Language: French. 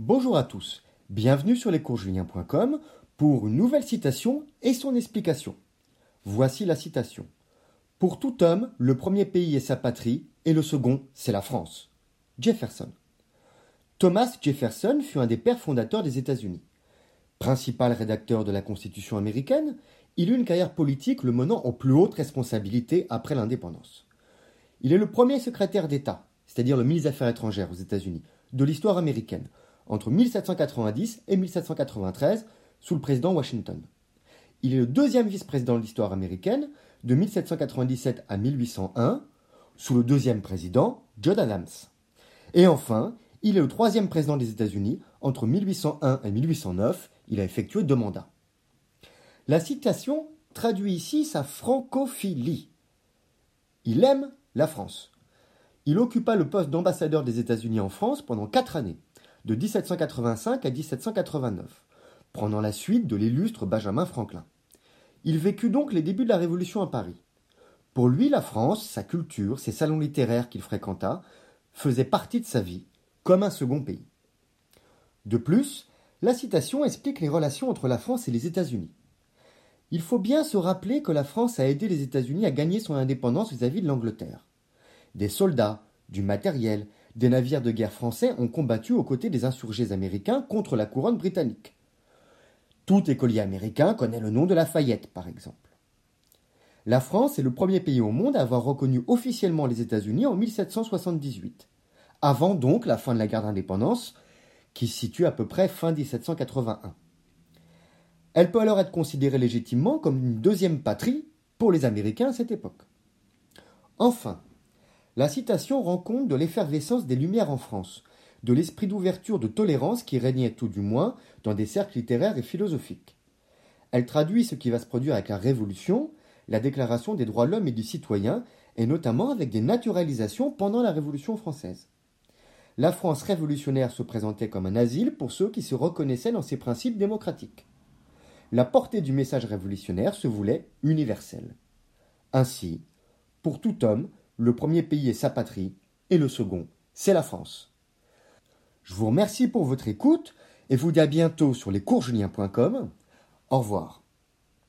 Bonjour à tous, bienvenue sur lescoursjulien.com pour une nouvelle citation et son explication. Voici la citation. Pour tout homme, le premier pays est sa patrie et le second, c'est la France. Jefferson. Thomas Jefferson fut un des pères fondateurs des États-Unis. Principal rédacteur de la Constitution américaine, il eut une carrière politique le menant en plus haute responsabilité après l'indépendance. Il est le premier secrétaire d'État, c'est-à-dire le ministre des Affaires étrangères aux États-Unis, de l'histoire américaine, entre 1790 et 1793, sous le président Washington. Il est le deuxième vice-président de l'histoire américaine, de 1797 à 1801, sous le deuxième président, John Adams. Et enfin, il est le troisième président des États-Unis, entre 1801 et 1809, il a effectué deux mandats. La citation traduit ici sa francophilie. Il aime la France. Il occupa le poste d'ambassadeur des États-Unis en France pendant quatre années, de 1785 à 1789, prenant la suite de l'illustre Benjamin Franklin. Il vécut donc les débuts de la Révolution à Paris. Pour lui, la France, sa culture, ses salons littéraires qu'il fréquenta, faisaient partie de sa vie, comme un second pays. De plus, la citation explique les relations entre la France et les États-Unis. Il faut bien se rappeler que la France a aidé les États-Unis à gagner son indépendance vis-à-vis de l'Angleterre. Des soldats, du matériel, des navires de guerre français ont combattu aux côtés des insurgés américains contre la couronne britannique. Tout écolier américain connaît le nom de Lafayette, par exemple. La France est le premier pays au monde à avoir reconnu officiellement les États-Unis en 1778, avant donc la fin de la guerre d'indépendance, qui se situe à peu près fin 1781. Elle peut alors être considérée légitimement comme une deuxième patrie pour les Américains à cette époque. Enfin, la citation rend compte de l'effervescence des Lumières en France, de l'esprit d'ouverture, de tolérance qui régnait tout du moins dans des cercles littéraires et philosophiques. Elle traduit ce qui va se produire avec la Révolution, la Déclaration des droits de l'homme et du citoyen, et notamment avec des naturalisations pendant la Révolution française. La France révolutionnaire se présentait comme un asile pour ceux qui se reconnaissaient dans ses principes démocratiques. La portée du message révolutionnaire se voulait universelle. Ainsi, pour tout homme, le premier pays est sa patrie et le second, c'est la France. Je vous remercie pour votre écoute et vous dis à bientôt sur lescoursjulien.com. Au revoir.